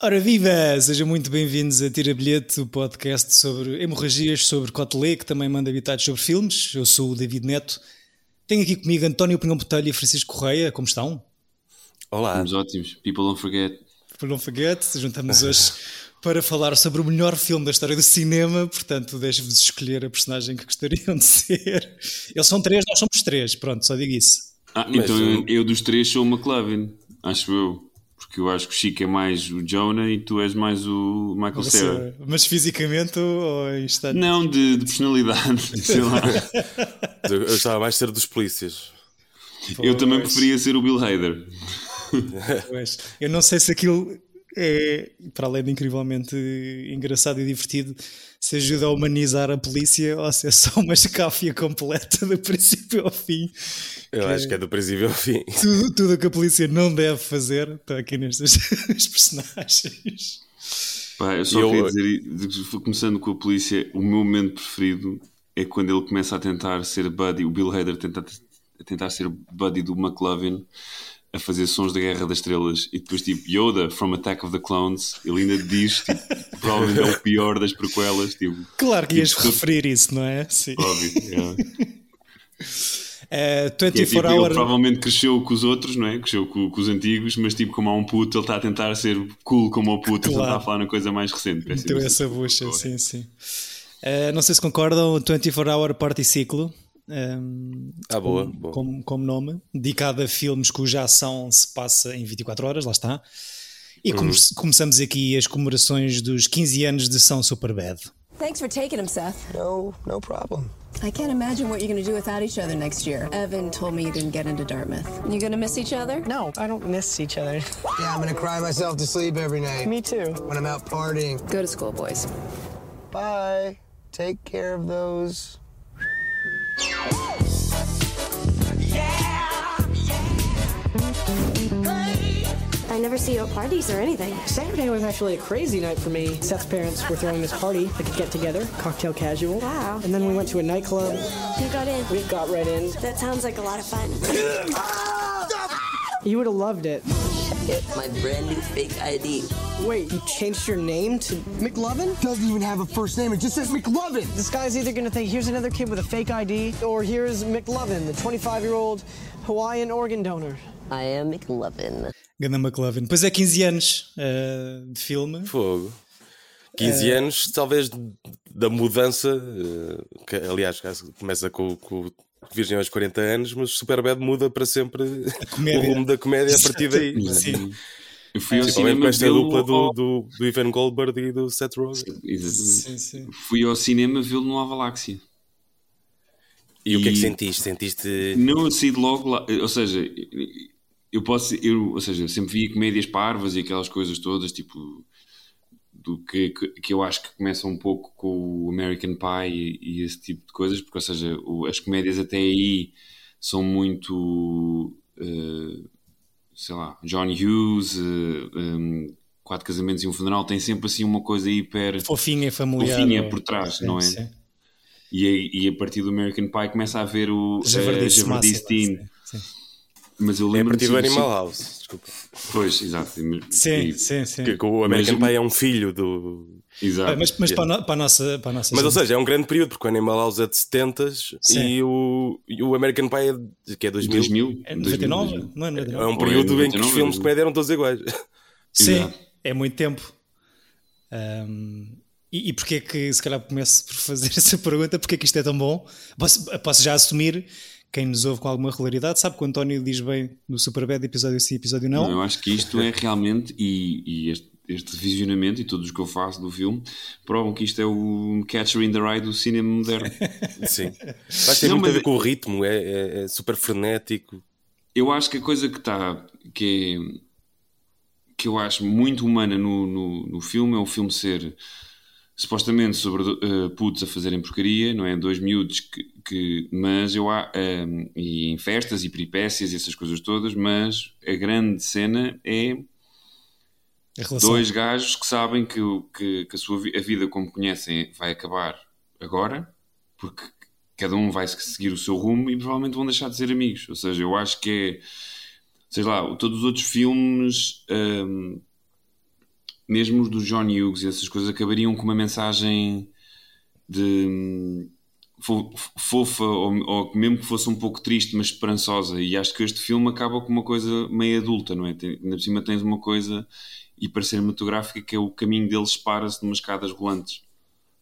Ora viva! Sejam muito bem-vindos a Tira Bilhete, o podcast sobre hemorragias, sobre Cotelê, que também manda habitados sobre filmes. Eu sou o David Neto. Tenho aqui comigo António Pinhão Botelho e Francisco Correia. Como estão? Olá. Estamos ótimos. People don't forget. People don't forget. Juntamos hoje para falar sobre o melhor filme da história do cinema. Portanto, deixo-vos escolher a personagem que gostariam de ser. Eles são três, nós somos três. Pronto, só digo isso. Ah, então eu, eu dos três sou o McLovin, acho eu. Porque eu acho que o Chico é mais o Jonah e tu és mais o Michael Cera. Mas fisicamente ou em estado? Não, de, de personalidade, sei lá. Eu estava mais ser dos polícias. Eu também preferia ser o Bill Hader. Pois. Eu não sei se aquilo é, para além de incrivelmente engraçado e divertido, se ajuda a humanizar a polícia ou se é só uma escáfia completa do princípio ao fim. Eu que acho é, que é do princípio ao fim. Tudo, tudo o que a polícia não deve fazer está aqui nestes personagens. Pá, eu só eu, queria dizer, começando com a polícia, o meu momento preferido é quando ele começa a tentar ser buddy, o Bill Hader tenta, a tentar ser buddy do McLovin a fazer sons da Guerra das Estrelas e depois tipo Yoda from Attack of the Clones ele ainda diz tipo, provavelmente é o pior das prequelas tipo, claro que ias tipo, referir isso não é? Sim. óbvio yeah. Uh, 24 é, tipo, hour... Ele provavelmente cresceu com os outros, não é? Cresceu com, com, os antigos, mas tipo, como há um puto, ele está a tentar ser cool como o puto, claro. ele está a falar na coisa mais recente. Então essa bucha, sim, sim. Uh, não sei se concordam, 24 Hour Party Ciclo. Um, ah, boa, como, boa. Como, como, nome, dedicado a filmes cuja ação se passa em 24 horas, lá está. E come, uhum. começamos aqui as comemorações dos 15 anos de São Superbad. Thanks for taking him, Seth. No, no problem. I can't imagine what you're going to do without each other next year. Evan told me you didn't get into Dartmouth. You going to miss each other? No, I don't miss each other. Yeah, I'm going to cry myself to sleep every night. Me too. When I'm out partying. Go to school, boys. Bye. Take care of those. I never see you at parties or anything. Saturday was actually a crazy night for me. Seth's parents were throwing this party, like a get together, cocktail casual. Wow. And then we went to a nightclub. You got in. We got right in. That sounds like a lot of fun. you would have loved it. Get my brand new fake ID. Wait, you changed your name to McLovin? Doesn't even have a first name, it just says McLovin. This guy's either gonna think here's another kid with a fake ID, or here's McLovin, the 25 year old Hawaiian organ donor. I am McLovin. Ganda McLovin. Depois é 15 anes uh, de filme. Fogo. 15 uh... anos, talvez, da mudança, uh, que aliás começa com, com Virgem aos 40 anos, mas Superbad muda para sempre o rumo da comédia a partir daí. Sim. Eu fui ao cinema com esta dupla do, do, do Ivan Goldberg e do Seth Rogen. Sim, sim. Fui ao cinema vê-lo no Avaláxia. E, e, o que é que sentiste? Sentiste. Não, eu saí de logo lá. Ou seja, eu posso. Eu, ou seja, sempre vi comédias parvas e aquelas coisas todas, tipo. Do que, que eu acho que começa um pouco com o American Pie e, e esse tipo de coisas, porque, ou seja, o, as comédias até aí são muito. Uh, sei lá, John Hughes, uh, eh, um, Quatro Casamentos e um Funeral, tem sempre assim uma coisa hiper. Fofinha, familiar. Fofinha é? por trás, sim, não é? Sim. E, e a partir do American Pie começa a ver o Javardice, uh. Mas eu lembro é a partir do Animal House, desculpa. Pois, exato. Sim, e, sim, sim. Que, que o American mas, Pie é um filho do. Exato. Mas, mas yeah. para, a, para, a nossa, para a nossa. Mas, ou seja, é um grande período, porque o Animal House é de 70 e o, e o American Pie é de, que é 2000. 2000? É 99? 2000. Não é 99. É um período é 99, em que os filmes de comédia eram todos iguais. Sim, Exato. é muito tempo. Um, e, e porquê é que, se calhar, começo por fazer essa pergunta? Porquê é que isto é tão bom? Posso, posso já assumir quem nos ouve com alguma regularidade sabe que o António diz bem no Superbad episódio sim, episódio não. não eu acho que isto é realmente, e, e este, este visionamento e todos os que eu faço do filme provam que isto é o Catcher in the Rye do cinema moderno. Sim. Acho que tem muito a ver com o ritmo, é, é, é, super frenético. Eu acho que a coisa que está, que é que eu acho muito humana no, no, no filme é o filme ser supostamente sobre uh, putos a fazerem porcaria, não é? Dois miúdos que, que mas eu há, um, ehm, e em festas e peripécias e essas coisas todas, mas a grande cena é dois gajos que sabem que, que, que a sua a vida como conhecem vai acabar agora, porque cada um vai seguir o seu rumo e provavelmente vão deixar de ser amigos. Ou seja, eu acho que é, sei lá, todos os outros filmes. Um, ehm, mesmo os do John Hughes e essas coisas acabariam com uma mensagem de fofa ou, ou, mesmo que fosse um pouco triste mas esperançosa e acho que este filme acaba com uma coisa meio adulta não é? Tem, ainda por cima tens uma coisa hiper cinematográfica que é o caminho deles para-se numas escadas rolantes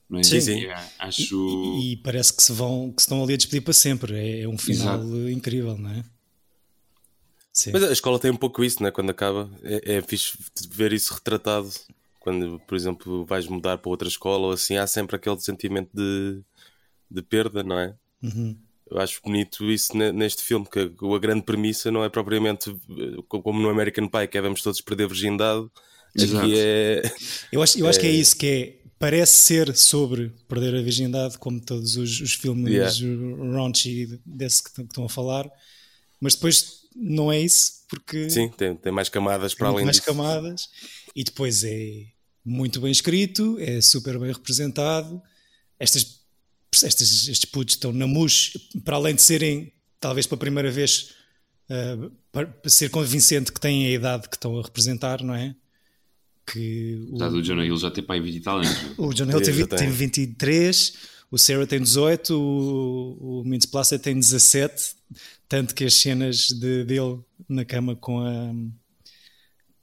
não é? Sim, sim. É, acho... E, e, parece que se vão que estão ali a despedir para sempre é, é um final Exato. incrível não é? Sim. Mas a escola tem um pouco isso, né? quando acaba é, é fixe ver isso retratado quando por exemplo vais mudar para outra escola ou assim há sempre aquele sentimento de de perda, não é? Uhum. Eu acho bonito isso neste filme, que a grande premissa não é propriamente eh, como no American Pie, que é vamos todos perder virgindade. Exato. É... Eu acho, eu acho é... que é isso que é. Parece ser sobre perder a virgindade, como todos os, os filmes yeah. raunchy desse que, que estão a falar, mas depois não é isso, porque. Sim, tem, tem mais camadas para além mais disso. Mais camadas, e depois é muito bem escrito, é super bem representado. Estas estes, estes putos estão na MUS, para além de serem, talvez pela primeira vez, uh, para, para, ser convincente que têm a idade que estão a representar, não é? Que o, o Jonah Hill já tem pai 20 e tal anos. O Jonah Hill tem, tem 23, o Sarah tem 18, o, o Mintz Placer tem 17, tanto que as cenas de, dele na cama com a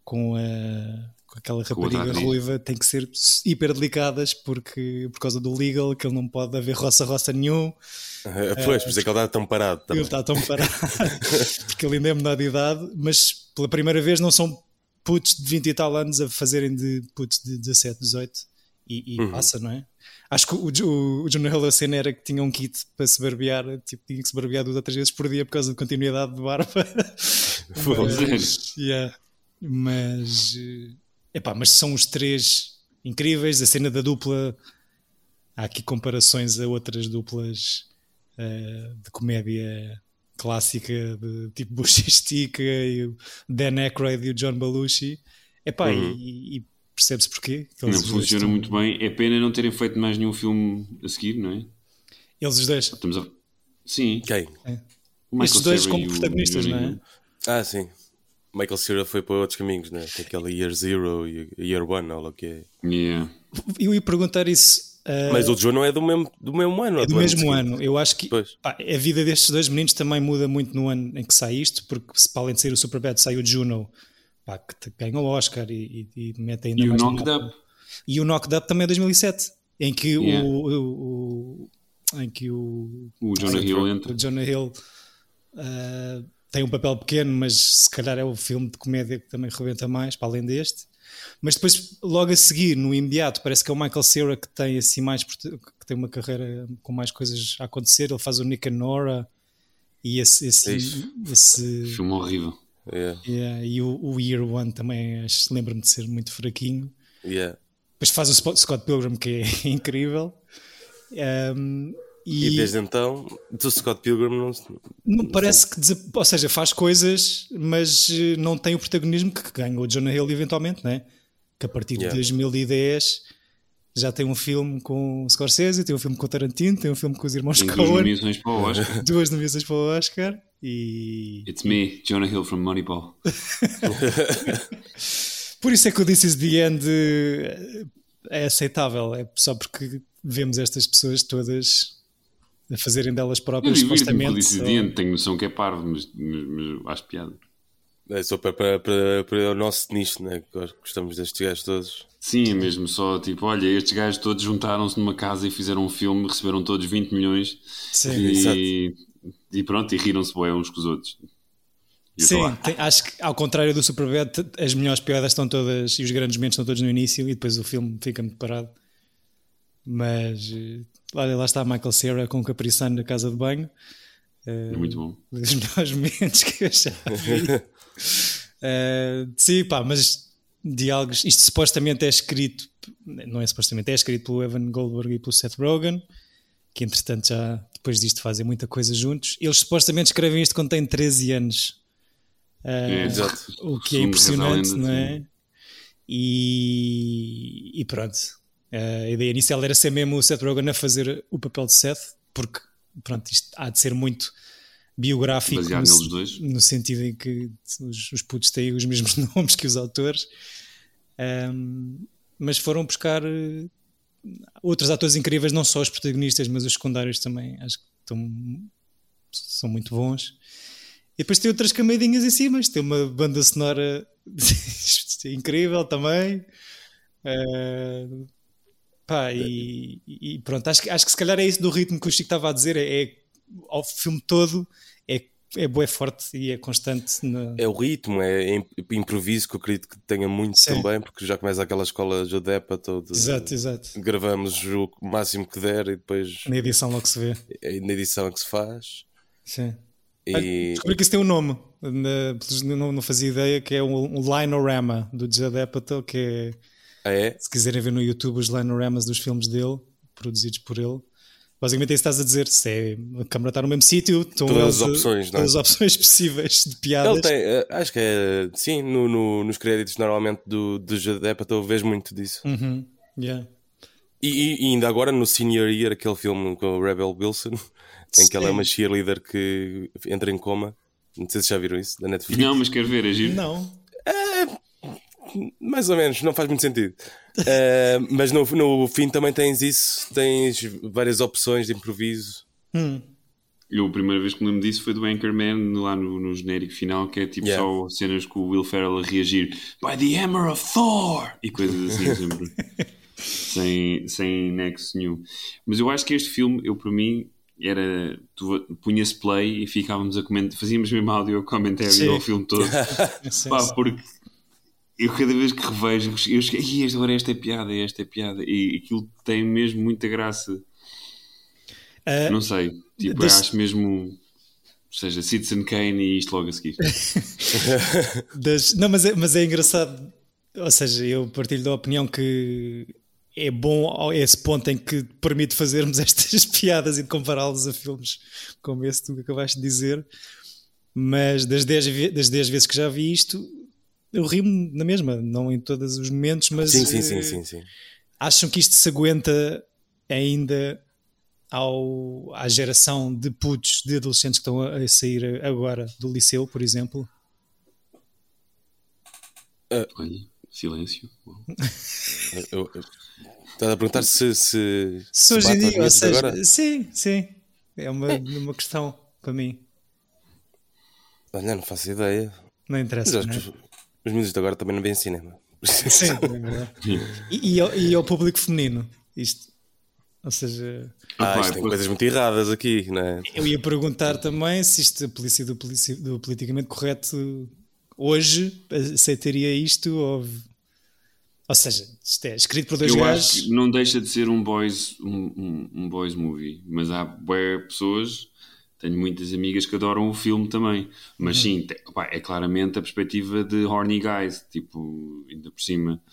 com a com aquela rapariga ruiva tem que ser hiper delicadas porque, por causa do legal, que ele não pode haver roça-roça nenhum. Uh, pois, por isso é que ele está tão parado. Também. Ele está tão parado porque ele ainda é menor de idade, mas pela primeira vez não são putos de 20 e tal anos a fazerem de putos de 17, 18 e, e uhum. passa, não é? Acho que o, o, o John era que tinha um kit para se barbear, tipo, tinha que se barbear duas ou três vezes por dia por causa da continuidade de barba. mas, yeah, mas Epá, mas são os três incríveis. A cena da dupla. Há aqui comparações a outras duplas uh, de comédia clássica, de tipo Bush e Stica, e o Dan Aykroyd e o John Belushi. Epá, uhum. e, e percebe-se porquê. Não funciona estão... muito bem. É pena não terem feito mais nenhum filme a seguir, não é? Eles os dois. Estamos a... Sim. Quem? É. Estes dois como protagonistas, não é? Ah, sim. Michael Cera foi para outros caminhos, né? Tem aquele Year Zero e Year One, ou o que é. Yeah. Eu ia perguntar isso. Uh... Mas o Joe não é do mesmo, do mesmo ano. É do, do mesmo ano. ano. Eu acho que pá, a vida destes dois meninos também muda muito no ano em que sai isto, porque se para além de sair o Superbad, sai o Juno, pá, que ganhou o Oscar e, e, e mete ainda e mais. O Knocked Up. E o Knocked Up também é 2007, em que yeah. o, o, o, em que o, o Jonah Hill entra. O Jonah Hill. Uh, tem um papel pequeno, mas se calhar é o filme de comédia que também rebenta mais, para além deste. Mas depois, logo a seguir, no imediato, parece que é o Michael Cera que tem assim mais que tem uma carreira com mais coisas a acontecer. Ele faz o Nick and Nora e esse, esse, esse filme horrível. Yeah. Yeah, e o, o, Year One também lembro-me de ser muito fraquinho. Yeah. Depois faz o Scott Pilgrim que é incrível. Um, e, e, desde então, do Scott Pilgrim não, não parece que, ou seja, faz coisas, mas eh, não tem o protagonismo que ganha o Jonah Hill eventualmente, né? Que a partir yeah. de 2010 já tem um filme com Scorsese, tem um filme com Tarantino, tem um filme com os irmãos Coen. Duas nomeações para o Oscar. duas nomeações para o Oscar e. It's me, Jonah Hill from Moneyball. Por isso é que o This is the End eh, é aceitável, é só porque vemos estas pessoas todas a fazerem delas próprias, eu supostamente. Eu ou... tenho noção que é parvo, mas, mas, mas acho piada. É só para, para, para, para o nosso nicho, né? Gostamos destes gajos todos. Sim, é mesmo só tipo, olha, estes gajos todos juntaram-se numa casa e fizeram um filme, receberam todos 20 milhões Sim, e, e pronto, e riram-se bem uns com os outros. Sim, tem, acho que ao contrário do Superbad, as melhores piadas estão todas e os grandes momentos estão todos no início e depois o filme fica muito parado. Mas eh, Olha, lá está Michael Cera com o Capriçano na casa de banho. É muito bom. Um dos melhores momentos que eu já vi. uh, sim, pá, mas diálogos. Isto supostamente é escrito, não é supostamente, é escrito pelo Evan Goldberg e pelo Seth Rogen, que entretanto já depois disto fazem muita coisa juntos. Eles supostamente escrevem isto quando têm 13 anos. Uh, é, exato. O que é impressionante, não é? E, e pronto Uh, a ideia inicial era ser mesmo o Seth Rogen a fazer o papel de Seth, porque pronto, isto há de ser muito biográfico no, no, sentido em que os, os putos têm os mesmos nomes que os autores. Um, mas foram buscar outros atores incríveis, não só os protagonistas, mas os secundários também. Acho que estão, são muito bons. E depois tem outras camadinhas em cima. Tem uma banda sonora incrível também. Uh, pá, e, e, pronto, acho, acho que se calhar é isso do ritmo que o Chico estava a dizer. É, é ao filme todo é, é boa, é forte e é constante. Na... É o ritmo, é improviso que eu acredito que tenha muito Sim. também, porque já começa aquela escola Jodepa todo. Exato, exato. Gravamos o máximo que der e depois. Na edição logo se vê. É na edição é que se faz. Sim. E... Descobri que isso tem um nome, não, fazia ideia, que é um, um Linorama do Judd Apatow, que é, ah, é, se quiserem ver no YouTube os Linoramas dos filmes dele, produzidos por ele. Basicamente é isso que estás a dizer, se é, a câmera está no mesmo sítio, estão todas as opções, não é? todas as opções possíveis de piadas. Ele tem, eh, acho que é, sim, no, no, nos créditos normalmente do, do Judd Apatow vejo muito disso. Uhum. Yeah. E, e, ainda agora no Senior Year, aquele filme com o Rebel Wilson, em que ela é uma cheerleader que entra em coma. Não sei se já viram isso da Netflix. Não, mas quero ver, é giro. Não. Mais ou menos, não faz muito sentido. é, mas no, no fim também tens isso, tens várias opções de improviso. Hum. Eu, a primeira vez que me lembro disso foi do Anchorman, lá no, no genérico final, que é tipo yeah. só cenas com o Will Ferrell a reagir By the Hammer of Thor! E coisas assim, sempre. sem, sem nexo nenhum. Mas eu acho que este filme, eu para mim, era tu punhas play e ficávamos a comentar, fazíamos mesmo áudio comentário ao filme todo. sim, Pá, sim. porque eu cada vez que revejo, eu cheguei, agora esta é piada, esta é piada, e aquilo tem mesmo muita graça. Uh, Não sei, tipo, deste... acho mesmo. Ou seja, Citizen Kane e isto logo a seguir. das... Não, mas é, mas é engraçado. Ou seja, eu partilho da opinião que é bom a esse ponto em que permite fazermos estas piadas e de compará-los a filmes como esse que tu acabaste de dizer. Mas das 10, das 10 vezes que já vi isto, eu rio-me na mesma, não em todos os momentos, mas sim, sim, sim, sim, sim. acham que isto se aguenta ainda ao, à geração de putos, de adolescentes que estão a, sair agora do liceu, por exemplo? Uh, Olha, silêncio. eu, eu, Estás a perguntar se. Se, se hoje em dia, ou seja, agora? sim, sim. É uma, uma questão para mim. Olha, não faço ideia. Não interessa. Mas, não é? Os, os miúdos de agora também não veem cinema. Sim, é verdade. E, e, ao, e ao público feminino, isto. Ou seja. Ah, isto tem coisas muito erradas aqui, não é? Eu ia perguntar também se isto, a polícia do, do politicamente correto hoje aceitaria isto ou ou seja, isto é escrito por dois Eu gajos. acho que não deixa de ser um boys, um, um, um boys movie, mas há boas pessoas. Tenho muitas amigas que adoram o filme também, mas uhum. sim, opa, é claramente a perspectiva de horny guys, tipo, ainda por cima.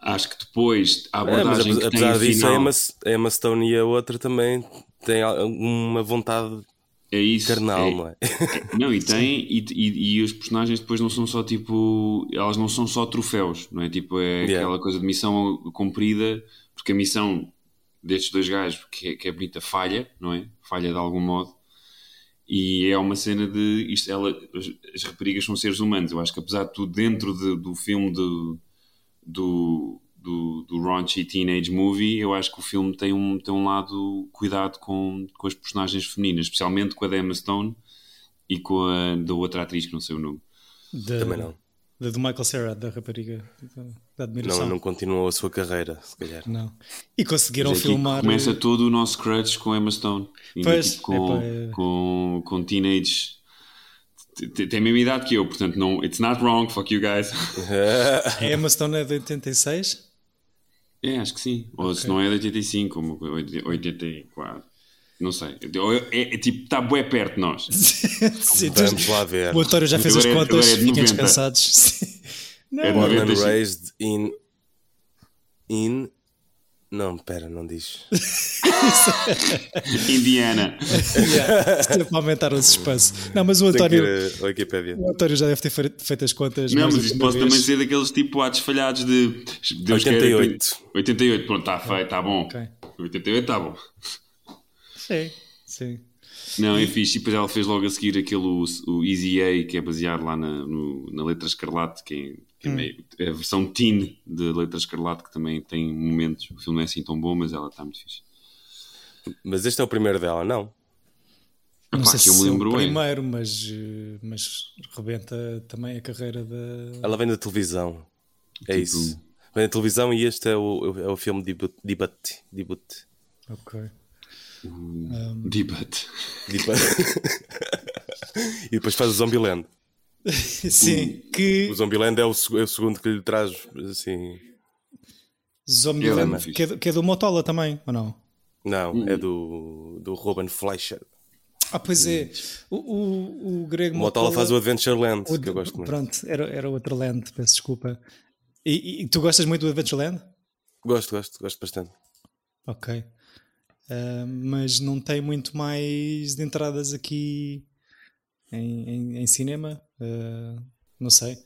Acho que depois a abordagem é, mas, apesar que tem disso, final... a Emma Stone e a outra também têm uma vontade é isso. Carnal, é, não é? é não, e tem, e, e, e, os personagens depois não são só tipo. Elas não são só troféus, não é? Tipo, é yeah. aquela coisa de missão cumprida, porque a missão destes dois gajos, que é, que é bonita, falha, não é? Falha de algum modo. E é uma cena de. Isto, ela, as, as raparigas são seres humanos. Eu acho que apesar de tudo, dentro de, do filme de, do, do, do raunchy teenage movie, eu acho que o filme tem um, tem um lado cuidado com, com as personagens femininas, especialmente com a da Emma Stone e com a da outra atriz que não sei o nome. De, Também não. Da do Michael Cera, da rapariga da admiração. Não, não continuou a sua carreira, se calhar. Não. E conseguiram é filmar. Começa todo o nosso crush com Emma Stone. Pois, tipo, com, é... com, com teenage tem a mesma idade que eu, portanto, não, it's not wrong, fuck you guys. a Emma Stone é de 86? É, acho que sim. Ou okay. se não é de 85, como 84. Não sei. É, é, é tipo, está bem perto de nós. sim, Vamos lá ver. O António já fez as é- contas, é, fiquem descansados. Não. É Born and raised in. In. Não, pera, não diz. Indiana. yeah, para aumentar o suspense. Não, mas o António. O António já deve ter feito as contas. Não, mas isto pode vez. também ser daqueles tipo atos falhados de. Deus 88. Quer, 88, pronto, está feito, está bom. Okay. 88 está bom. Sim, sim. Não, é fixe. E depois ela fez logo a seguir aquele o, o Easy A, que é baseado lá na, no, na letra escarlate, que é Que é, meio, é a versão teen de Letra Escarlate, que também tem momentos. O filme não é assim tão bom, mas ela está muito fixe. Mas este é o primeiro dela, não? Não Epá, sei que eu se me é o lembro primeiro, mas, eh, mas rebenta também a carreira da. Ela vem da televisão. É Tipo- isso. Vem da televisão e este é o, é o filme debut. debut, debut. Ok. Debut. debut. e depois faz o Zombieland. Sim, que O Zombieland é o, é o segundo que lhe traz assim. Zombieland, É, que, é do, que é do Motola também, ou não? Não, Hum. é do, do Ruben Fleischer. Ah, pois é. O, o, o Greg O Motola faz o Adventureland, o- que eu gosto muito. Pronto, era, era outra land, peço desculpa. E, e tu gostas muito do Adventureland? Gosto, gosto, gosto bastante. Ok. Ah, mas não tem muito mais de entradas aqui em, em, em cinema? Ah, não sei.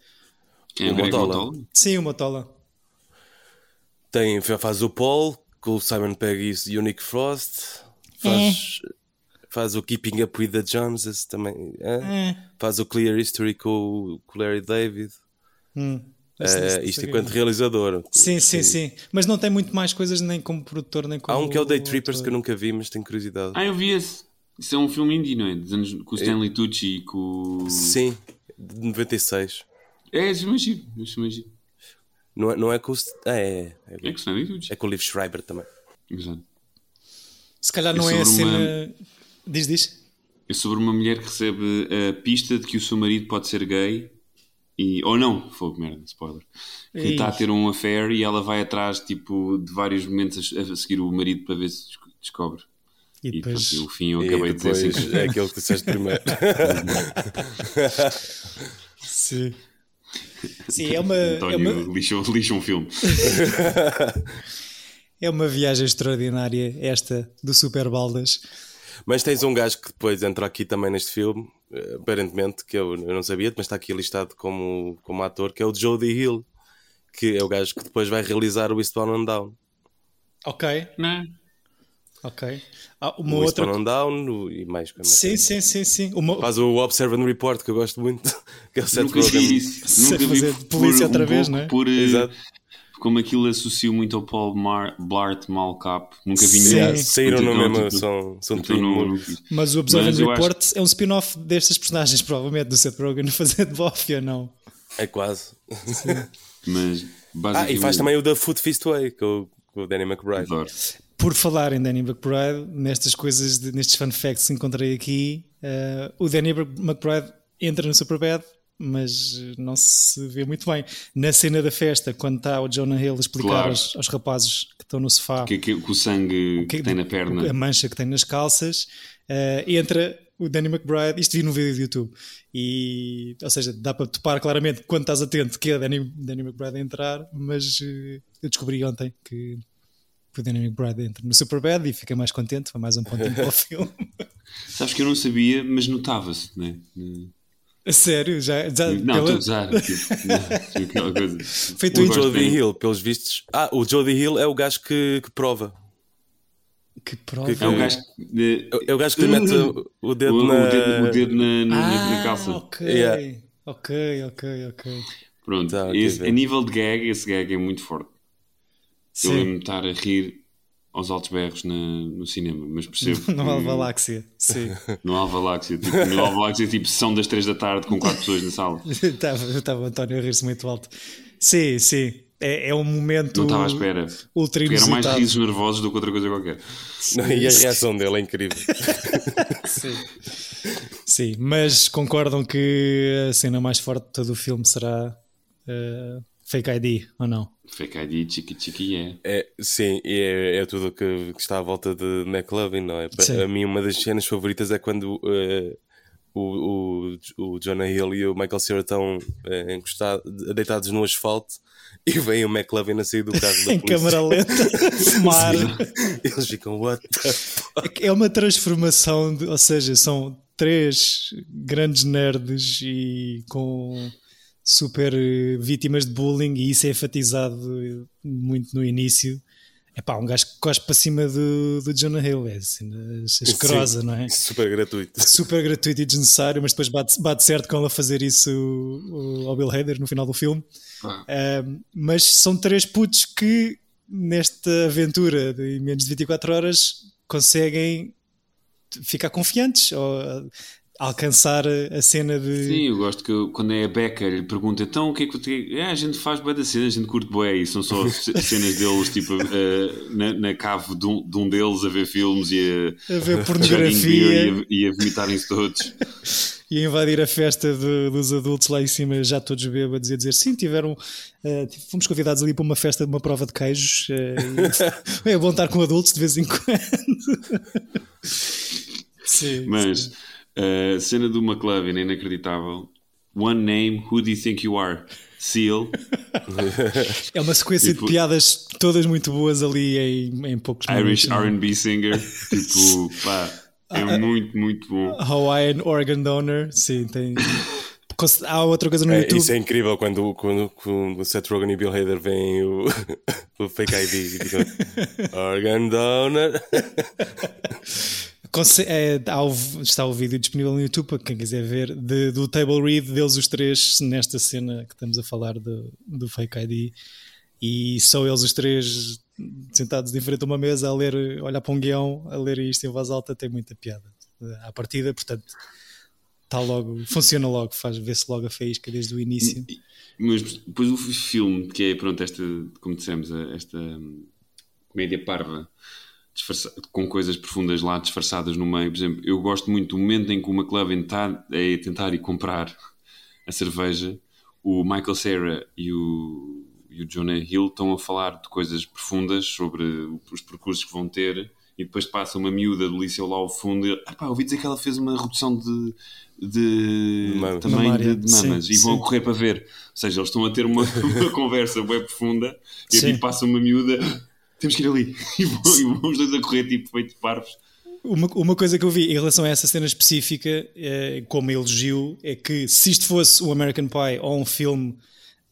É O Motola. Motola? Sim, o Motola. Tem, faz o Paul com o Simon Pegg e o Nick Frost. Faz, faz o Keeping Up with the Joneses também. é? Faz o Clear History com, o- com o Larry David. Hum. Eh, esse- isto esse- enquanto realizador. Sim, sim, sim. Mas não tem muito mais coisas nem como produtor, nem como. Há um que é o Day Trippers que eu nunca vi, mas tenho curiosidade. Ah, eu vi esse. Isso é um filme indie, não é? Dos anos, com o Stanley Tucci e com. o- Sim, de 96. É, esse filme é. Esse filme é. Não é, não é com o. Ah, é, é, É com o Stanley Tucci. é com o Liv Schreiber também. Exato. Se calhar É não é a sobre uma- cena. Diz, diz. É sobre uma mulher que recebe a pista de que o seu marido pode ser gay e. Ou não, fogo, merda, spoiler. Que está a ter um affair e ela vai atrás tipo, de vários momentos a, a seguir o marido para ver se des- descobre. E E, depois. pronto, o fim eu E acabei de dizer querer. é aquele que disseste primeiro. Sim. Sim, é uma, é, António uma, lixa, lixa um filme. é uma viagem extraordinária esta do Super Baldas. Mas tens um gajo que depois entra aqui também neste filme, eh, aparentemente, que eu, eu não sabia, mas está aqui listado como, como ator, que é o Jodie Hill, que é o gajo que depois vai realizar o Eastbound and Down. Ok, Não. ok. Ah, uma o outra. Eastbound and Down o- e mais. mais Sim, sim, sim, sim. Uma... Faz o Observe and Report, que eu gosto muito, que é o Seth Nunca Rogen. vi isso. Nunca vi polícia outra vez, não é? Por, eh, Exato. Como aquilo associo muito ao Paul Mar Blart Malcap. Nunca vi nenhum. Saíram no mesmo, tipo, são, são twin não- movies. Mas o Mas and eu acho- Report é um spin-off destas personagens, provavelmente, do Seth Rogen fazer de Buffy ou não? É quase. Mas Ah, e faz também o da Foot Fist Way, com, o- com o Danny McBride. Adoro. Por falar em Danny McBride, nestas coisas, de- nestes fun facts que encontrei aqui, eh, o Danny McBride entra no Superbad, mas não se vê muito bem. Na cena da festa, quando está o Jonah Hill a explicar Claro. aos, aos rapazes que estão no sofá Que, que, que o sangue que, tem na perna. a mancha que tem nas calças, eh, entra o Danny McBride, isto vi num vídeo do YouTube, e, ou seja, dá para topar claramente quando estás atento que é Danny, Danny McBride a entrar, mas eh, eu descobri ontem que que o Danny McBride entra no Superbad e fiquei mais contente, foi mais um pontinho para o filme. Sabes que eu não sabia, mas notava-se, né? A sério, já, já Não, pela- estou a. Tipo, aquela coisa. Feito Eu O bem. Hill, pelos vistos. Ah, o Jodie Hill é o gajo que, que prova. que prova. É o gajo que. de- É o gajo que lhe mete o, o dedo o, na. o dedo, o dedo na, na- na Ah, calça. ok, Yeah. ok, ok, ok. Pronto, Tá, esse- a nível de gag, esse gag é muito forte. Eu Sim, lembro-me de estar a rir aos altos berros na- no cinema, mas percebo. no que- Alva Galáxia, sim. No Alva Galáxia. Tipo, no Alva Galáxia, tipo, sessão das 3 da tarde com 4 pessoas na sala. Estava estava o António a rir-se muito alto. Sim, sim. É, é um momento Não estava à espera. ultra Porque eram mais risos nervosos do que outra coisa qualquer. E a reação dele é incrível. Sim, mas concordam que a cena mais forte de todo o filme será eh, Fake ID, ou não? ID, chiqui chiqui é. É, sim, é, é tudo o que, que está à volta de McLovin, não é? Pa- Sim. A mim, uma das cenas favoritas é quando eh, o, o, o Jonah Hill e o Michael Cera estão eh, encostados, deitados no asfalto e vem o McLovin a sair do carro da Em câmara lenta, fumar. Eles ficam, what the fuck? É uma transformação, de- ou seja, são três grandes nerds e com super eh, vítimas de bullying, e isso é enfatizado muito no início. É pá, um gajo que cospe para cima do, do Jonah Hill, é assim, asquerosa, não é? Super gratuito. Super gratuito e desnecessário, mas depois bate, bate certo com ela fazer isso ao Bill Hader no final do filme. Ah. Uh, mas são três putos que nesta aventura de menos de 24 horas conseguem ficar confiantes ou alcançar a cena de. Sim, eu gosto que eu, quando é a Becker ele pergunta então o que é que é, a gente faz bem da cena, a gente curte bem e são só cenas deles tipo uh, na, na, cave de um, de um, deles a ver filmes e a, a ver pornografia e a, e a vomitarem-se todos. e a invadir a festa de, dos adultos lá em cima, já todos bêbados, e a dizer sim, tiveram. Uh, fomos convidados ali para uma festa de uma prova de queijos. Uh, é bom estar com adultos de vez em quando. sim, Mas. Sim a uh, cena do McLovin é inacreditável. One name, who do you think you are? Seal. é uma sequência tipo, de piadas todas muito boas ali em, em poucos Irish RB singer. tipo, pá, é uh, muito, muito bom. Hawaiian Organ Donor, sim, tem. Há outra coisa no é, YouTube. Isso é incrível quando, quando, quando Seth Rogen e Bill Hader veem o, o fake ID e ficam Organ Donor. É, está o vídeo disponível no YouTube para quem quiser ver de, do table read deles os três nesta cena que estamos a falar do, do Fake ID e só eles os três sentados em frente a uma mesa a ler, olhar para um guião, a ler isto em voz alta tem muita piada à partida, portanto está logo, funciona logo, faz ver-se logo a faísca desde o início. Mas depois o filme, que é pronto, esta, como dissemos, esta comédia parva com coisas profundas lá disfarçadas no meio. Por exemplo, eu gosto muito do momento em que o McLovin está a tentar ir comprar a cerveja, o Michael Cera e o, e o Jonah Hill estão a falar de coisas profundas sobre os percursos que vão ter e depois passa uma miúda do liceu lá ao fundo e ah, pá, ouvi dizer que ela fez uma redução de, de também de, de, mamas sim, e vão sim. correr para ver. Ou seja, eles estão a ter uma, uma conversa bem profunda e aqui passa uma miúda temos que ir ali. E vamos dois a correr, tipo, feito parvos. Uma, uma coisa que eu vi em relação a essa cena específica, é, como elogio, é que se isto fosse um American Pie ou um filme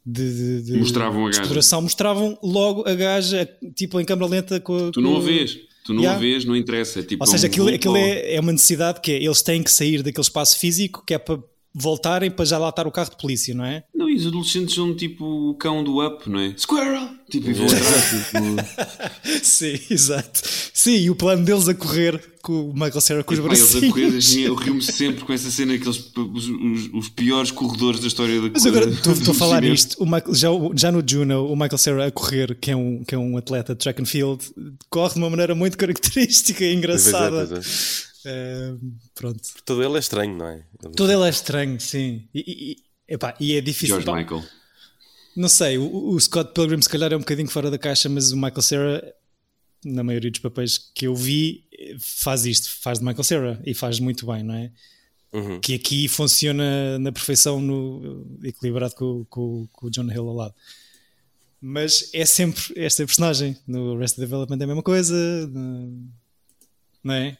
de, de, de mostravam a exploração, mostravam logo a gaja, tipo, em câmera lenta com Tu não a vês. Tu não yeah. vês, não interessa. É tipo Ou seja, um aquilo, aquilo é, é, uma necessidade que é, eles têm que sair daquele espaço físico que é para voltarem para já lá estar o carro de polícia, não é? Não, e os adolescentes são tipo o cão do up, não é? Squirrel! Tipo, e vão atrás. tipo... Sim, exato. Sim, e o plano deles a correr com o Michael Cera com os braços. Eles a correr, assim, eu rio-me sempre com essa cena, aqueles os, os, os, piores corredores da história da Mas agora estou a falar isto, o Michael, já, já no Juno, o Michael Cera a correr, que é, um, que é um atleta de track and field, corre de uma maneira muito característica e engraçada. É, é. Uh, pronto. Todo ele é estranho, não é? Todo ele é estranho, sim. E, e, epá, e é difícil. George Michael. Não sei, o, o, Scott Pilgrim se calhar é um bocadinho fora da caixa, mas o Michael Cera, na maioria dos papéis que eu vi, faz isto, faz de Michael Cera e faz muito bem, não é? Uhum. Que aqui funciona na perfeição, no, equilibrado com, com, com o John Hill ao lado. Mas é sempre esta personagem. No Arrested Development é a mesma coisa, não é?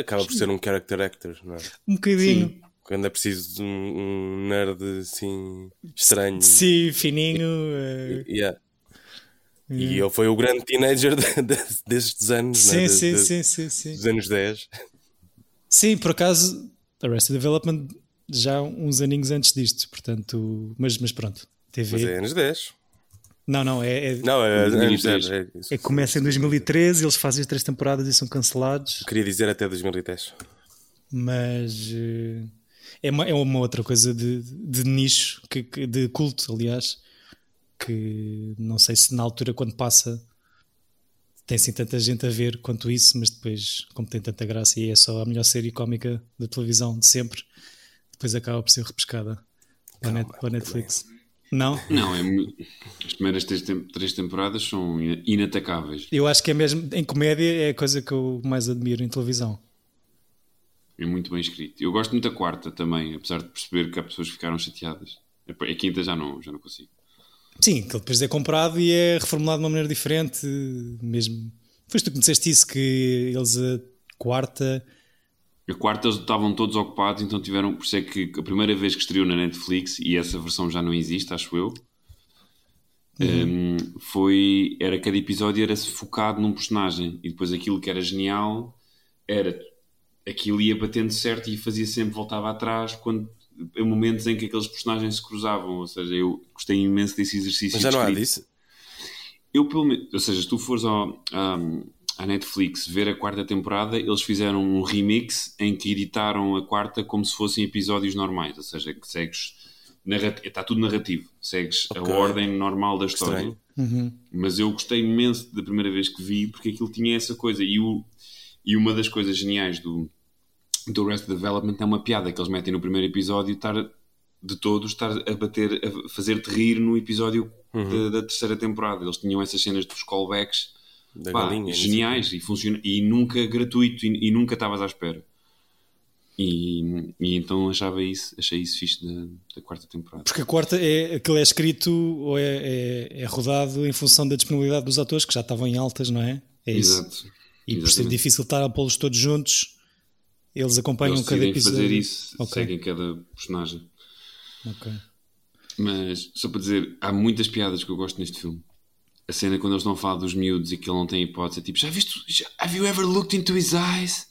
Acaba por ser um character actor, não é? Um bocadinho. Sim. Quando é preciso de um, um nerd assim estranho. Sim, fininho. Uh... Yeah. E ele foi o grande teenager de, de, destes anos, sim, né? sim, de, sim, sim, sim, dos anos 10. Sim, por acaso, Arrested Development já uns aninhos antes disto, portanto, mas, mas pronto, TV. Mas é anos 10. Não, não, é. é não, é, 10. É, é, começa em 2013, eles fazem as três temporadas e são cancelados. queria dizer até 2010. Mas. Uh é uma, é uma outra coisa de, de nicho, que, que, de culto, aliás, que não sei se na altura, quando passa, tem assim tanta gente a ver quanto isso, mas depois, como tem tanta graça e é só a melhor série cómica da televisão de sempre, depois acaba por ser repescada para, para Netflix. Não? Não, é, as primeiras três, três temporadas são inatacáveis. Eu acho que é mesmo, em comédia, é a coisa que eu mais admiro em televisão. É muito bem escrito. Eu gosto muito da quarta também, apesar de perceber que há pessoas que ficaram chateadas. A quinta já não, já não consigo. Sim, que depois é comprado e é reformulado de uma maneira diferente. Mesmo. Foi tu que me disseste isso, que eles a quarta. A quarta eles estavam todos ocupados, então tiveram. Por isso é que a primeira vez que estreou na Netflix, e essa versão já não existe, acho eu. Um, foi, era cada episódio era focado num personagem e depois aquilo que era genial era aquilo ia batendo certo e fazia sempre, voltava atrás quando, em momentos em que aqueles personagens se cruzavam. Ou seja, eu gostei imenso desse exercício. Mas já não há disso? Eu, pelo menos, ou seja, se tu fores ao, um, à Netflix ver a quarta temporada, eles fizeram um remix em que editaram a quarta como se fossem episódios normais, ou seja, que segues. Está tudo narrativo, segues okay. a ordem normal da história. Uhum. Mas eu gostei imenso da primeira vez que vi porque aquilo tinha essa coisa. E, o, e uma das coisas geniais do, do Rest Development é uma piada que eles metem no primeiro episódio estar de todos estar a bater, a fazer-te rir no episódio uhum. da, da, terceira temporada. Eles tinham essas cenas dos callbacks pá, galinha, geniais e, funciona, e nunca gratuito e, e nunca estavas à espera. E, e, então achava isso, achei isso fixe da, da, quarta temporada. Porque a quarta é aquilo é escrito ou é, é, é, rodado em função da disponibilidade dos atores que já estavam em altas, não é? É isso. Exato. E por ser difícil estar a pô-los todos juntos, eles acompanham eles cada episódio. fazer isso, okay. seguem cada personagem. Ok. Mas só para dizer, há muitas piadas que eu gosto neste filme. A cena quando eles estão a falar dos miúdos e que ele não tem hipótese, é tipo, já viste? Já, have you ever looked into his eyes?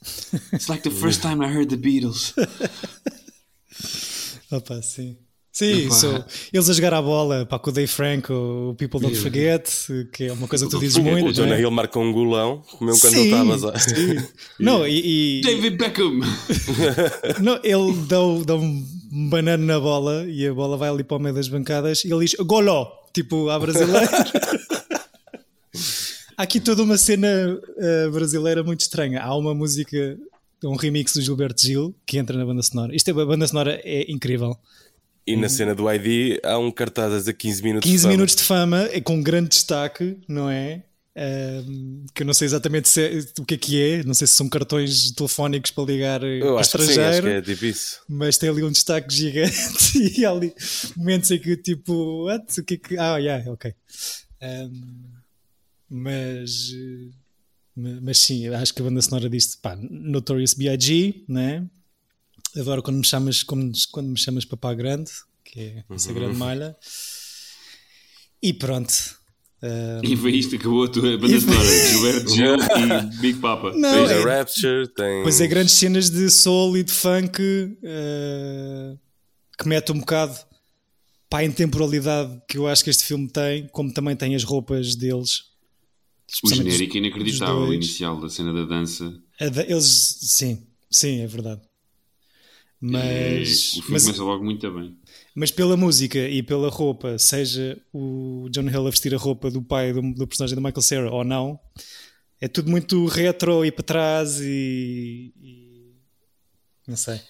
It's like the first time I heard the Beatles. Opa, sim. Sim, so, eles a jogar a bola pá, com o Dave Frank, o People Don't Forget, que é uma coisa que tu dizes muito. O Jonah é? Hill marcou um golão, mesmo quando sim, ele estava. Não, e, e... David Beckham! não, ele dá, dá um banano na bola e a bola vai ali para o meio das bancadas e ele diz golo, tipo à brasileira. Há aqui toda uma cena uh, brasileira muito estranha. Há uma música, um remix do Gilberto Gil que entra na banda sonora. Isto é, a banda sonora é incrível. E na cena do ID há um cartaz a 15 minutos 15 de fama. minutos de fama, é com grande destaque, não é? Um, que eu não sei exatamente é, o que é que é, não sei se são cartões telefónicos para ligar eu ao estrangeiro, sim, acho que é tipo mas tem ali um destaque gigante e há ali momentos em que tipo, what? o que é que. Ah, yeah, ok. Um, mas, mas sim, acho que a banda sonora disto, pá, Notorious B.I.G., né? Adoro quando me chamas, quando, quando me chamas Papá Grande, que é essa uhum. grande malha. E pronto. Um... E foi isto, acabou a tua banda sonora. Gilberto Gil e Big Papa. Não, tem é... Rapture, tem. Pois é, grandes cenas de soul e de funk uh, que mete um bocado para a intemporalidade que eu acho que este filme tem, como também tem as roupas deles. O genérico é inacreditável, o inicial da cena da dança. Da, eles, sim, sim, é verdade. Mas, o filme mas, começa logo muito bem. Mas pela música e pela roupa, seja o John Hill a vestir a roupa do pai do, do personagem do Michael Cera ou não, é tudo muito retro e para trás e, e, não sei.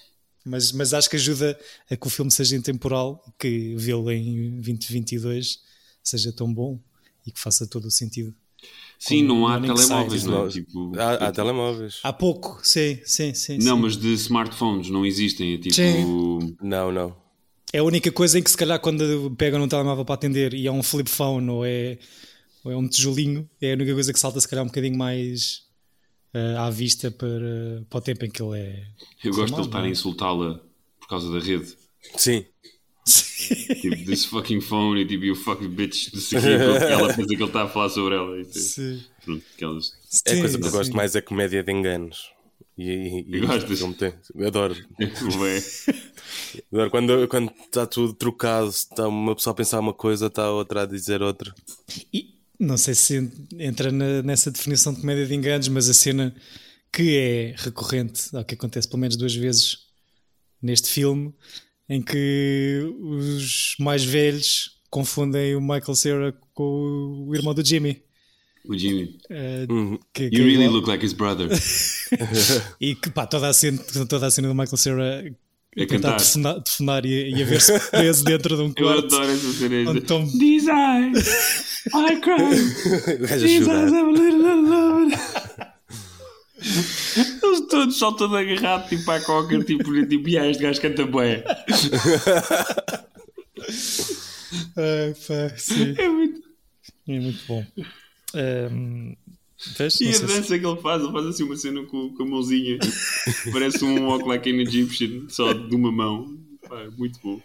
Mas, mas acho que ajuda a que o filme seja intemporal, que vê-lo em 2022 seja tão bom e que faça todo o sentido. Sim, não há telemóveis, não é? Tipo, há, há, telemóveis. Há pouco, sim, sim, sim. Não, sim. mas de smartphones não existem. É tipo. Sim. Não, não. É a única coisa em que, se calhar, quando pegam um telemóvel para atender e é um flip phone ou é, ou é um tijolinho, é a única coisa que salta, se calhar, um bocadinho mais uh, à vista para, para o tempo em que ele é. Eu gosto de ele estar a é? insultá-la por causa da rede. Sim. tipo, this fucking phone e tipo, you fucking bitch, não sei o que, ela pensa que ele está a falar sobre ela. E, tipo, sim. Pronto, aquelas... É a coisa que eu gosto mais é comédia de enganos. E, e, e Gostas? Eu adoro. adoro quando, quando está tudo trocado, está uma pessoa a pensar uma coisa, está a outra a dizer outra. E não sei se entra na, nessa definição de comédia de enganos, mas a cena que é recorrente, ou que acontece pelo menos duas vezes neste filme, em que os mais velhos confundem o Michael Cera com o irmão do Jimmy. O Jimmy. Uh, que, you que really é look like his brother. e que pá, toda a cena, toda a cena do Michael Cera a tentar telefonar e, e a ver-se preso dentro de um quarto. Eu adoro essa cena. These eyes, I cry. These eyes have a little alone. Eles todos só todo agarrado tipo à coca, tipo, tipo, e este gajo canta bué. Ai, pá, sim. É muito, é muito bom. Um, vês? e Não a sei se- dança que ele faz, ele faz assim uma cena com, com a mãozinha, parece um walk like an Egyptian, só de uma mão. Pá, muito bom.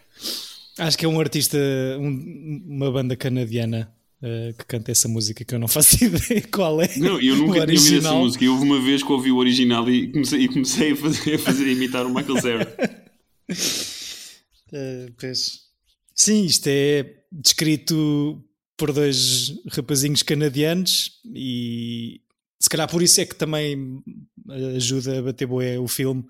Acho que é um artista, um- uma banda canadiana uh, que canta essa música que eu não faço ideia qual é. Não, eu nunca tinha ouvido essa música. Eu houve uma vez que ouvi o original e comecei, e comecei a, fazer, a fazer a imitar o Michael Cera. uh, pois. Sim, isto é descrito por dois rapazinhos canadianos e se calhar por isso é que também ajuda a bater boé o filme.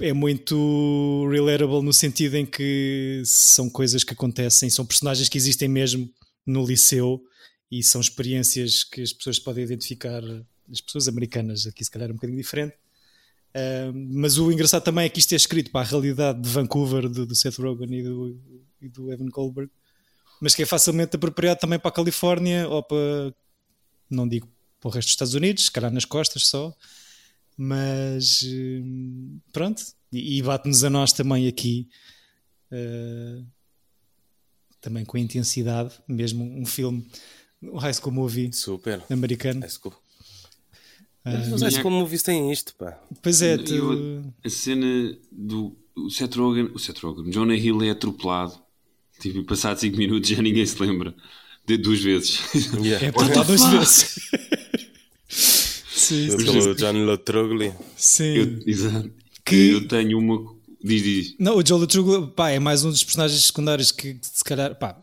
É muito relatable no sentido em que são coisas que acontecem, são personagens que existem mesmo no liceu e são experiências que as pessoas podem identificar, as pessoas americanas, aqui se calhar é um bocadinho diferente. Uh, mas o engraçado também é que isto é escrito para a realidade de Vancouver, do, do Seth Rogen e do, e do Evan Goldberg, mas que é facilmente apropriado também para a Califórnia ou para, não digo para o resto dos Estados Unidos, se calhar nas costas só, mas hum, pronto, e, e bate-nos a nós também aqui, uh, também com intensidade, mesmo um filme, um high school movie Super. americano. High school. Uh, mas high school movies têm isto, pá. Pois é, tu... a cena do o Seth Rogen, o Seth Rogen, Jonah Hill é atropelado. Tipo, passado 5 minutos já ninguém se lembra. De duas vezes. Yeah. É atropelado duas vezes. Sim, pelo John Lotrogli. Sim. Eu, exato. Que... Eu tenho uma. Diz, diz. Não, o John Lotrogli pá, é mais um dos personagens secundários que se calhar. Pá,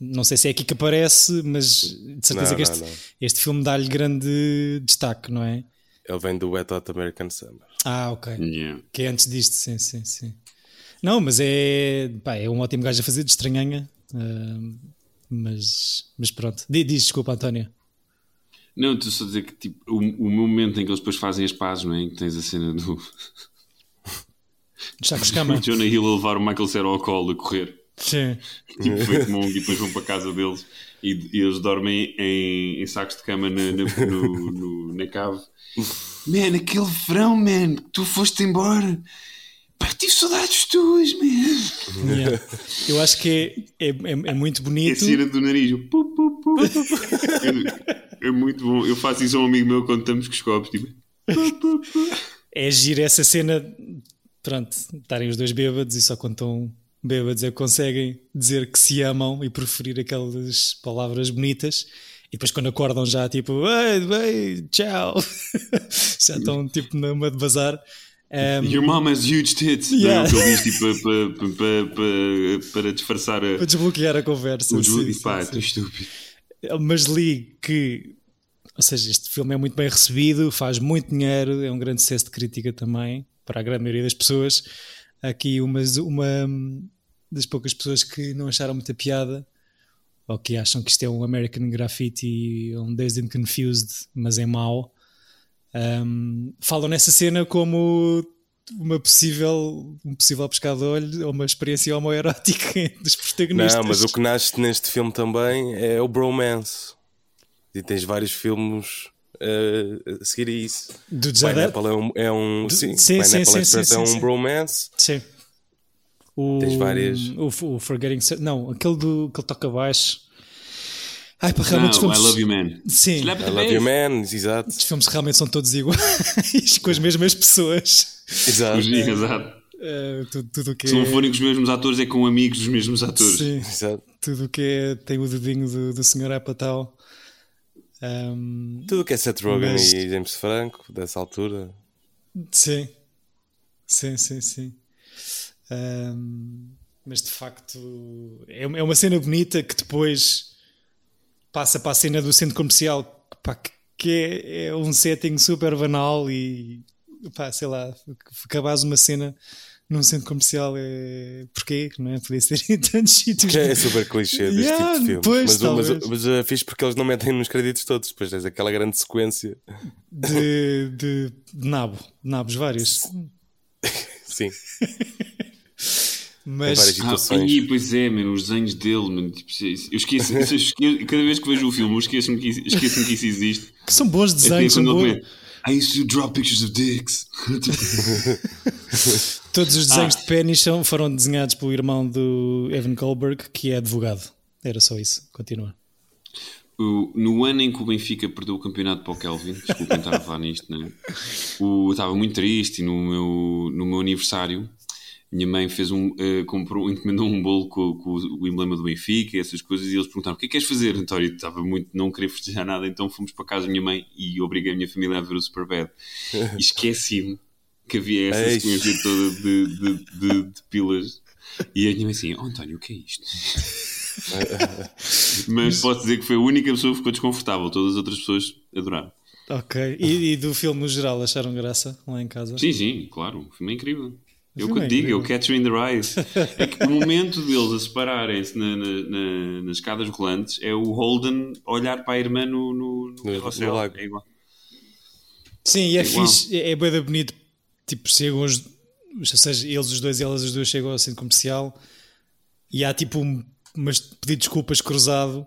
não sei se é aqui que aparece, mas de certeza não, que este, não, não. este filme dá-lhe grande destaque, não é? Ele vem do Wet Hot American Summer. Ah, ok. Yeah. Que é antes disto, sim, sim, sim. Não, mas é, pá, é um ótimo gajo a fazer de estranhanha. Uh, mas, mas pronto. Diz, desculpa, António. Não, estou só a dizer que tipo, o, o momento em que eles depois fazem as pazes, não é? Em que tens a cena do. Sacos cama. Jonah Hill a levar o Michael Cera ao colo a correr. Sim. Tipo, feito mongo e depois vão para a casa deles e, e eles dormem em, em, sacos de cama na, na, no, no, na cave. Man, aquele verão, man, tu foste embora. Pá, tive saudades tuas, man. Yeah. Eu acho que é, é, é, é muito bonito. É cera do nariz. Pu, pu, pu, é, é, muito bom. Eu faço isso a um amigo meu quando estamos com os copos. Tipo, é agir essa cena. Pronto, estarem os dois bêbados e só quando estão bêbados é que conseguem dizer que se amam e preferir aquelas palavras bonitas. E depois quando acordam já tipo, ei, ei, tchau, já estão tipo numa de bazar. Um, Your mom has huge tits. Yeah. Não é tipo, para, para, para, para disfarçar a... Para desbloquear a conversa. O sim, sim, pá, sim. estúpido. Mas li que, ou seja, este filme é muito bem recebido, faz muito dinheiro, é um grande sucesso de crítica também, para a grande maioria das pessoas. Aqui uma, das poucas pessoas que não acharam muita piada ou que acham que isto é um American Graffiti, um Dazed and Confused, mas é mau. Um, falam nessa cena como uma possível, um possível pescado de olho ou uma experiência homoerótica dos protagonistas. Não, mas o que nasce neste filme também é o bromance. E tens vários filmes uh, a seguir a isso. Do Pineapple é um, é um, Do, sim, sim, sim, sim, sim, sim, é um bromance. Sim. O, Tens várias. O, o Forgetting. Não, aquele do que ele toca baixo. Ai, para realmente não, filmes... I Love You Man. Sim. I Love You Man, exato. Os filmes realmente são todos iguais, com as mesmas pessoas. Exato. Os, exato. Uh, tudo, tudo que Se não forem com os mesmos atores, é com amigos dos mesmos atores. Sim, exato. Tudo o que é, tem o dedinho do, do Sr. Apatow. Um, tudo o que é Seth Rogen mas... e James Franco, dessa altura. Sim, sim, sim, sim. Um, mas de facto é, é uma cena bonita que depois passa para a cena do centro comercial pá, que é, é, um setting super banal e pá, sei lá, acabas uma cena num centro comercial é porquê? Não é? Podia ser em tantos sítios. É super clichê deste yeah, tipo de filme. Pois, mas, mas, mas é fixe porque eles não metem nos créditos todos, depois tens aquela grande sequência de, de, de nabo, nabos vários. Sim. Mas, ah, e, pois é, mano, os desenhos dele, mano, tipo, eu esqueço, eu esqueço, cada vez que vejo o filme, eu esqueço-me que, esqueço que isso existe. Que são bons é desenhos, é, são bons. I used to draw pictures of dicks. Todos os desenhos ah. de Penny são, foram desenhados pelo irmão do Evan Goldberg, que é advogado. Era só isso. Continua. O, no ano em que o Benfica perdeu o campeonato para o Kelvin, desculpem estar a falar nisto, né? o, eu estava muito triste no meu, no meu aniversário minha mãe fez um, uh, comprou, encomendou um bolo com, com, o emblema do Benfica, essas coisas, e eles perguntaram: o que é que queres fazer, António? Estava muito, não queria festejar nada, então fomos para casa da minha mãe e obriguei a minha família a ver o Superbad. E esqueci-me que havia essa Eish. sequência toda de, de, de, de, pilas. E a minha mãe assim: oh, António, o que é isto? Mas posso dizer que foi a única pessoa que ficou desconfortável, todas as outras pessoas adoraram. Ok, e, e do filme no geral acharam graça lá em casa? Sim, sim, claro, o filme é incrível. Eu que te digo, eu Catch Me in the Rise. É que o momento deles a separarem-se na, na, na, nas escadas rolantes é o Holden olhar para a irmã no, no, no, no, no. É igual. Sim, e é, é fixe, é, é bem bonito. Tipo, chegam os. Ou seja, eles os dois e elas as duas chegam ao centro comercial e há tipo um mas pedir desculpas cruzado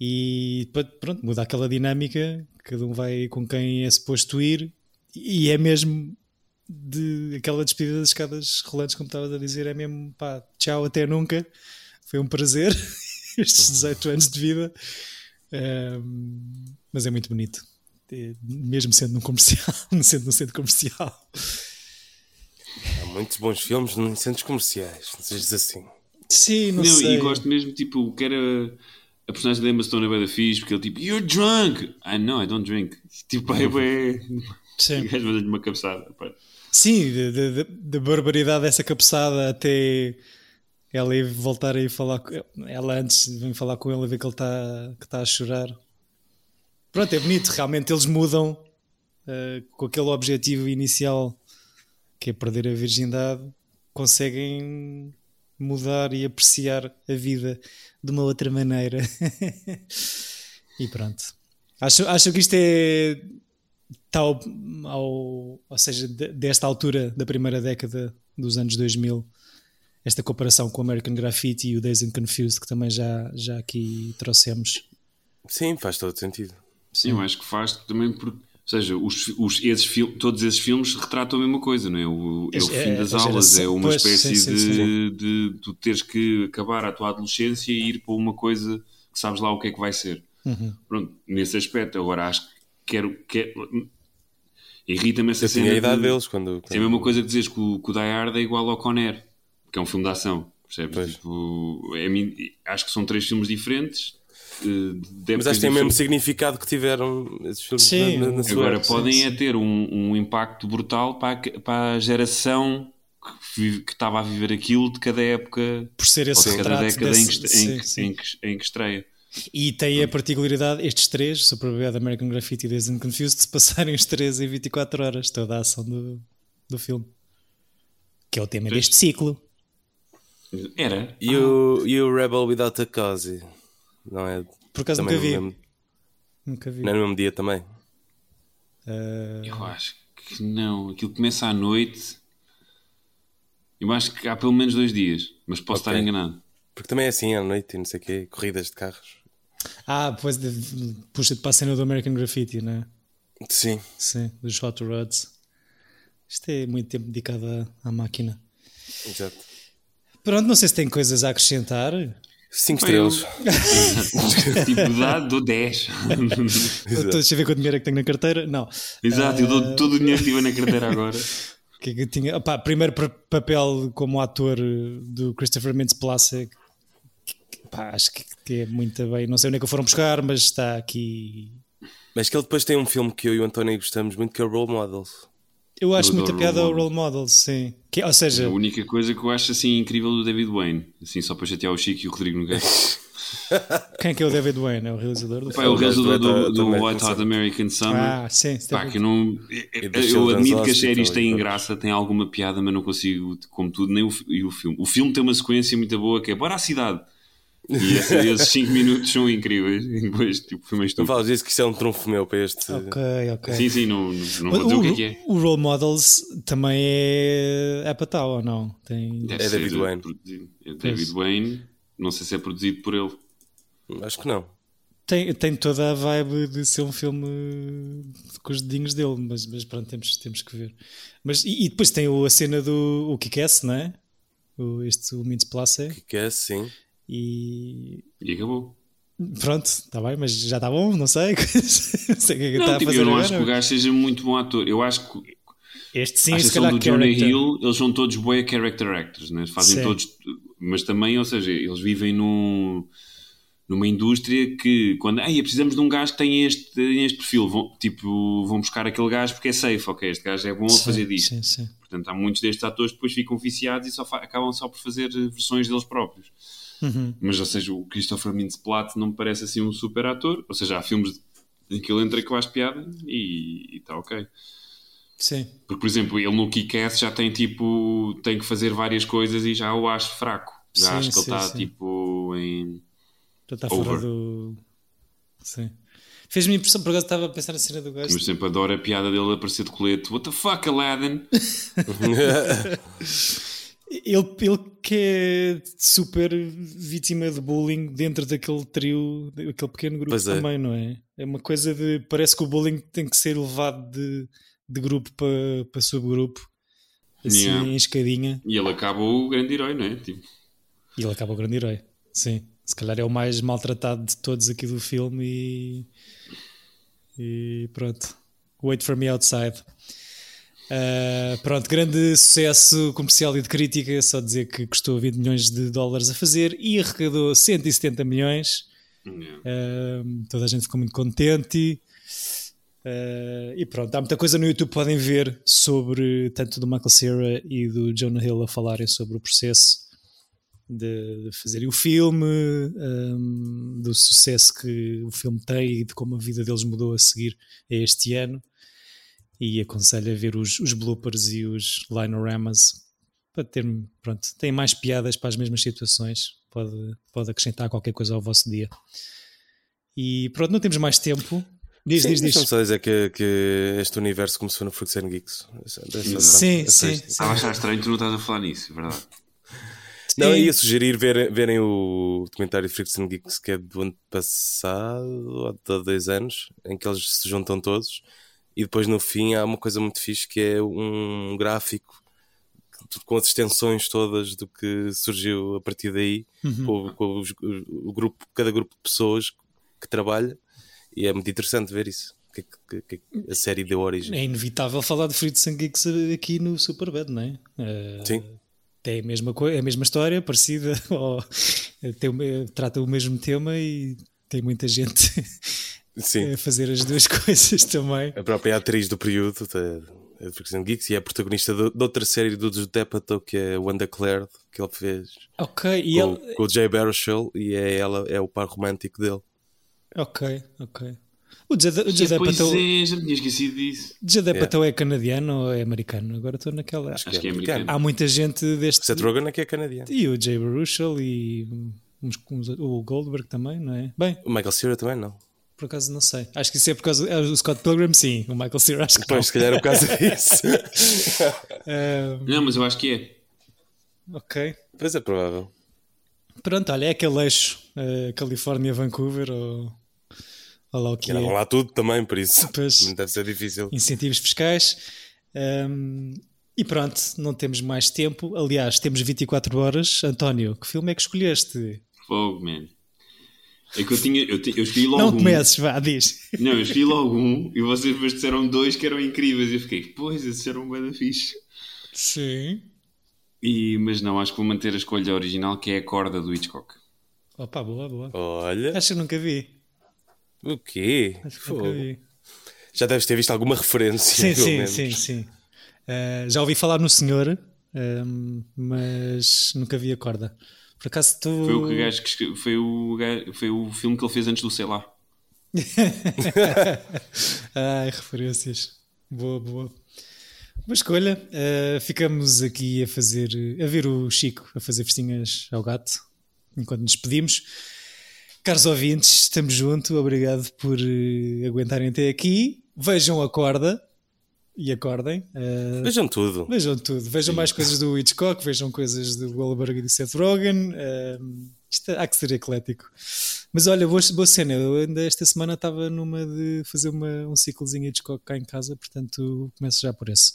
e pronto, muda aquela dinâmica. Cada um vai com quem é suposto ir e é mesmo de aquela despedida das escadas rolantes, como estavas a dizer, é mesmo pá, tchau, até nunca. Foi um prazer estes 18 anos de vida, um, mas é muito bonito, mesmo sendo num comercial, sendo num centro comercial. Há muitos bons filmes em centros comerciais, não sejas assim. Sim, não, não sei. E gosto mesmo, tipo, que era a personagem da Emma Stone é bem da fixe, porque ele tipo, You're drunk! I know, I don't drink. Tipo, é bem. Sim. gajo uma cabeçada. Pá. Sim, da barbaridade dessa cabeçada até ela ir voltar a ir falar com ela antes vem falar com ele a ver que ele está que tá a chorar. Pronto, é bonito, realmente eles mudam uh, com aquele objetivo inicial que é perder a virgindade, conseguem mudar e apreciar a vida de uma outra maneira. e pronto. Acho, acho que isto é tal, ao, ou seja, desta altura da primeira década dos anos 2000, esta comparação com o American Graffiti e o Days and Confused que também já, já aqui trouxemos. Sim, faz todo sentido. Sim, eu acho que faz também porque ou seja, os, os, esses todos esses filmes retratam a mesma coisa, não é? O, é o fim é, das aulas, é uma pois, espécie sim, sim, sim. de, de, tu teres que acabar a tua adolescência e ir para uma coisa que sabes lá o que é que vai ser. Uhum. Pronto, nesse aspecto, agora acho que quero. quero Irrita-me essa Eu cena. Tinha a idade de, deles quando, quando... É a mesma coisa que dizes que o, que o Die Hard é igual ao Conner, que é um filme de ação. Percebes? Tipo, é, acho que são três filmes diferentes mas acho que tem o mesmo significado que tiveram esses filmes sim, na, na Agora podem sim, é ter um, um, impacto brutal para a, para a geração que, que, estava a viver aquilo de cada época por ser esse ou de cada década desse, em, que, sim, em, que, em, que, em, que, estreia. E tem a particularidade, estes três, Superbad, American Graffiti e Days and Confused, de se passarem os três em 24 horas, toda a ação do, do filme. Que é o tema deste ciclo. Era. E, o, e o Rebel Without a Cause. Não é? Por acaso nunca vi. Mesmo... Nunca vi. Não é no mesmo dia também? Uh... Eu acho que não. Aquilo começa à noite. Eu acho que há pelo menos dois dias, mas posso okay. estar enganado. Porque também é assim à noite e não sei o quê, corridas de carros. Ah, pois puxa-te para a cena do American Graffiti, não é? Sim. Sim, dos Hot Rods. Isto é muito tempo dedicado à, à máquina. Exato. Pronto, não sei se tem coisas a acrescentar. 5 estrelas. tipo, dá, dou 10. Deixa eu ver quanto dinheiro é que tenho na carteira. Não. Exato, uh... eu dou ah, todo o dinheiro que tive na carteira agora. que é que tinha? Opa, primeiro papel como ator do Christopher Mintz Plasse. acho que é muito bem. Não sei onde é que foram buscar, mas está aqui. Mas que ele depois tem um filme que eu e o António gostamos muito, que é o Role Models. Eu acho muita piada ao Role Models, sim. Que, ou seja... A única coisa que eu acho assim incrível do David Wayne, assim só para chatear o Chico e o Rodrigo Nogueira. Quem é que é o David Wayne? É o realizador do Pá, É o realizador do, do, do White Hot American Summer. Ah, sim. Pá, que eu, não, eu admito que as séries têm graça, têm alguma piada, mas não consigo, como tudo, nem o, e o filme. O filme tem uma sequência muito boa que é Bora à cidade. E esses 5 minutos são incríveis. E depois, tipo, foi Não falas disso que isso é um trunfo meu para este. Ok, ok. Sim, sim, não, não vou dizer o, o que é que é. O Role Models também é, é para tal ou não? Tem... é David Wayne. É David Wayne, não sei se é produzido por ele. Acho que não. Tem, tem toda a vibe de ser um filme com os dedinhos dele, mas, mas pronto, temos, temos que ver. Mas, e, e depois tem a cena do o Kick-Ass, não é? O, este, o Mintz Place. Kick-Ass, sim. E. E acabou. Pronto, está bem, mas já está bom, não sei. não sei o que é que não, está tipo, a fazer. Eu não agora. acho que o gajo seja muito bom ator. Eu acho que Este sim, à se calhar do Jonah character. Hill, eles são todos boa character actors, né? fazem Sim. todos, mas também, ou seja, eles vivem num, numa indústria que quando Ei, precisamos de um gajo que tenha este, este perfil, vão, tipo, vão buscar aquele gajo porque é safe, ok, este gajo é bom a Sim, fazer disto. Sim, sim. Portanto, há muitos destes atores que depois ficam viciados e só acabam só por fazer versões deles próprios. Uhum. Mas, ou seja, o Christopher Mintz-Platt não me parece assim um super ator. Ou seja, há filmes em que ele entra que eu acho piada e está ok. Sim. Porque, por exemplo, ele no Kick-Ass já tem tipo... Tem que fazer várias coisas e já o acho fraco. Já Sim, acho que ele sim, está sim. tipo em... Já está fora do. Sim. Fez-me impressão, por acaso estava a pensar na cena do gajo. Mas sempre adoro a piada dele aparecer de colete. What the fuck, Aladdin? Ele, ele que é super vítima de bullying dentro daquele trio, daquele pequeno grupo é. também, não é? É uma coisa de. Parece que o bullying tem que ser levado de, de grupo para, para subgrupo, assim Yeah. em escadinha, E ele acaba o grande herói, não é? Tipo, e ele acaba o grande herói. Sim. Se calhar é o mais maltratado de todos aqui do filme e. E pronto. Wait for me outside. Uh, pronto, grande sucesso comercial e de crítica. Só dizer que custou 20 milhões de dólares a fazer e arrecadou 170 milhões. Uh, toda a gente ficou muito contente. Uh, e pronto, há muita coisa no YouTube que podem ver sobre tanto do Michael Cera e do Jonah Hill a falarem sobre o processo de, de fazerem o filme, um, do sucesso que o filme tem e de como a vida deles mudou a seguir a este ano. E aconselho a ver os, os bloopers e os linoramas para ter, pronto, tem mais piadas para as mesmas situações. Pode, pode acrescentar qualquer coisa ao vosso dia. E pronto, não temos mais tempo. Diz, Sim, diz, diz. só dizer que, que este universo começou no Freaks and Geeks. Sim, Sim, sim, sim. Estava a achar estranho tu não estás a falar nisso, é verdade. Não, eu ia sugerir ver, verem o documentário de Freaks and Geeks que é do ano passado, ou de dois anos, em que eles se juntam todos e depois no fim há uma coisa muito fixe que é um gráfico com as extensões todas do que surgiu a partir daí, Uhum. com, com os- o, grupo, cada grupo de pessoas que trabalha e é muito interessante ver isso. Que, que- que a série deu origem. É inevitável falar de Fruits and Geeks aqui no Superbad, não é? Eh, Sim. Tem a mesma, a mesma história, parecida, ou tem, o me- trata o mesmo tema e tem muita gente Sim. a fazer as duas coisas também. A própria atriz do período da and Geeks e é a protagonista do- de outra série do Judd Apatow que é o Undeclared que ele fez Ok, e com, ele. com o Jay Baruchel e é ela é o par romântico dele. Ok, ok. O Judd o Judd Pois Apatow, é, já me tinha esquecido disso. Judd Apatow é canadiano ou é americano? Agora estou naquela. Acho que é americano. Há muita gente deste. Seth Rogen é que é canadiano. E o Jay Baruchel e uns- uns- o Goldberg também, não é? Bem, O Michael Cera também não. Por acaso não sei. Acho que isso é por causa. é, O Scott Pilgrim, sim. O Michael Cera, acho que não. Pois, se calhar é por causa disso. Ah, Não, mas eu acho que é. ok. pois é provável. Pronto, olha, é aquele eixo uh, Califórnia-Vancouver ou, ou lá o que é. vão lá tudo também, por isso. Pois. Deve ser difícil. Incentivos fiscais. Um, e pronto, não temos mais tempo. Aliás, temos 24 horas. António, que filme é que escolheste? Fogo, man. É que eu tinha. Eu, eu escolhi logo não um. comeces, vá, diz. Não, eu escolhi logo um e vocês depois disseram dois que eram incríveis. E eu fiquei, pois, esses eram bem da fixe. Sim. E, mas não, acho que vou manter a escolha original que é a corda do Hitchcock. Opa, boa, boa. Olha, Acho que nunca vi. o quê? Acho que nunca vi. Já deves ter visto alguma referência. Sim, pelo sim, menos. sim, sim. Uh, já ouvi falar no Senhor, um, mas nunca vi a corda. Por acaso tu. Foi o que gajo que foi o, gajo- foi o filme que ele fez antes do sei lá. Ai, referências. Boa, boa. Boa escolha. Uh, ficamos aqui a fazer, a ver o Chico a fazer festinhas ao gato enquanto nos despedimos. Caros ouvintes, estamos juntos. Obrigado por eh, aguentarem até aqui. Vejam a corda e acordem. Uh, Vejam tudo. Vejam tudo. Vejam mais coisas do Hitchcock, vejam coisas do Goldberg e do Seth Rogen. Um, isto há que ser eclético. Mas olha, boa, boa cena. Eu ainda esta semana estava numa de fazer uma, um ciclozinho Hitchcock cá em casa, portanto começo já por esse.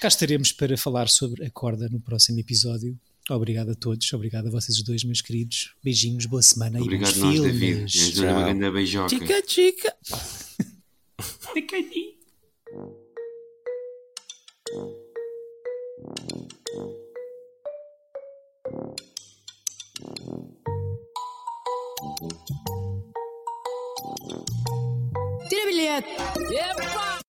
Cá estaremos para falar sobre a corda no próximo episódio. Obrigado a todos, obrigado a vocês dois, meus queridos. Beijinhos, boa semana Obrigado e nós, bons David. filmes. És uma grande beijoca. Chica, chica. Tira bilhete! Epa!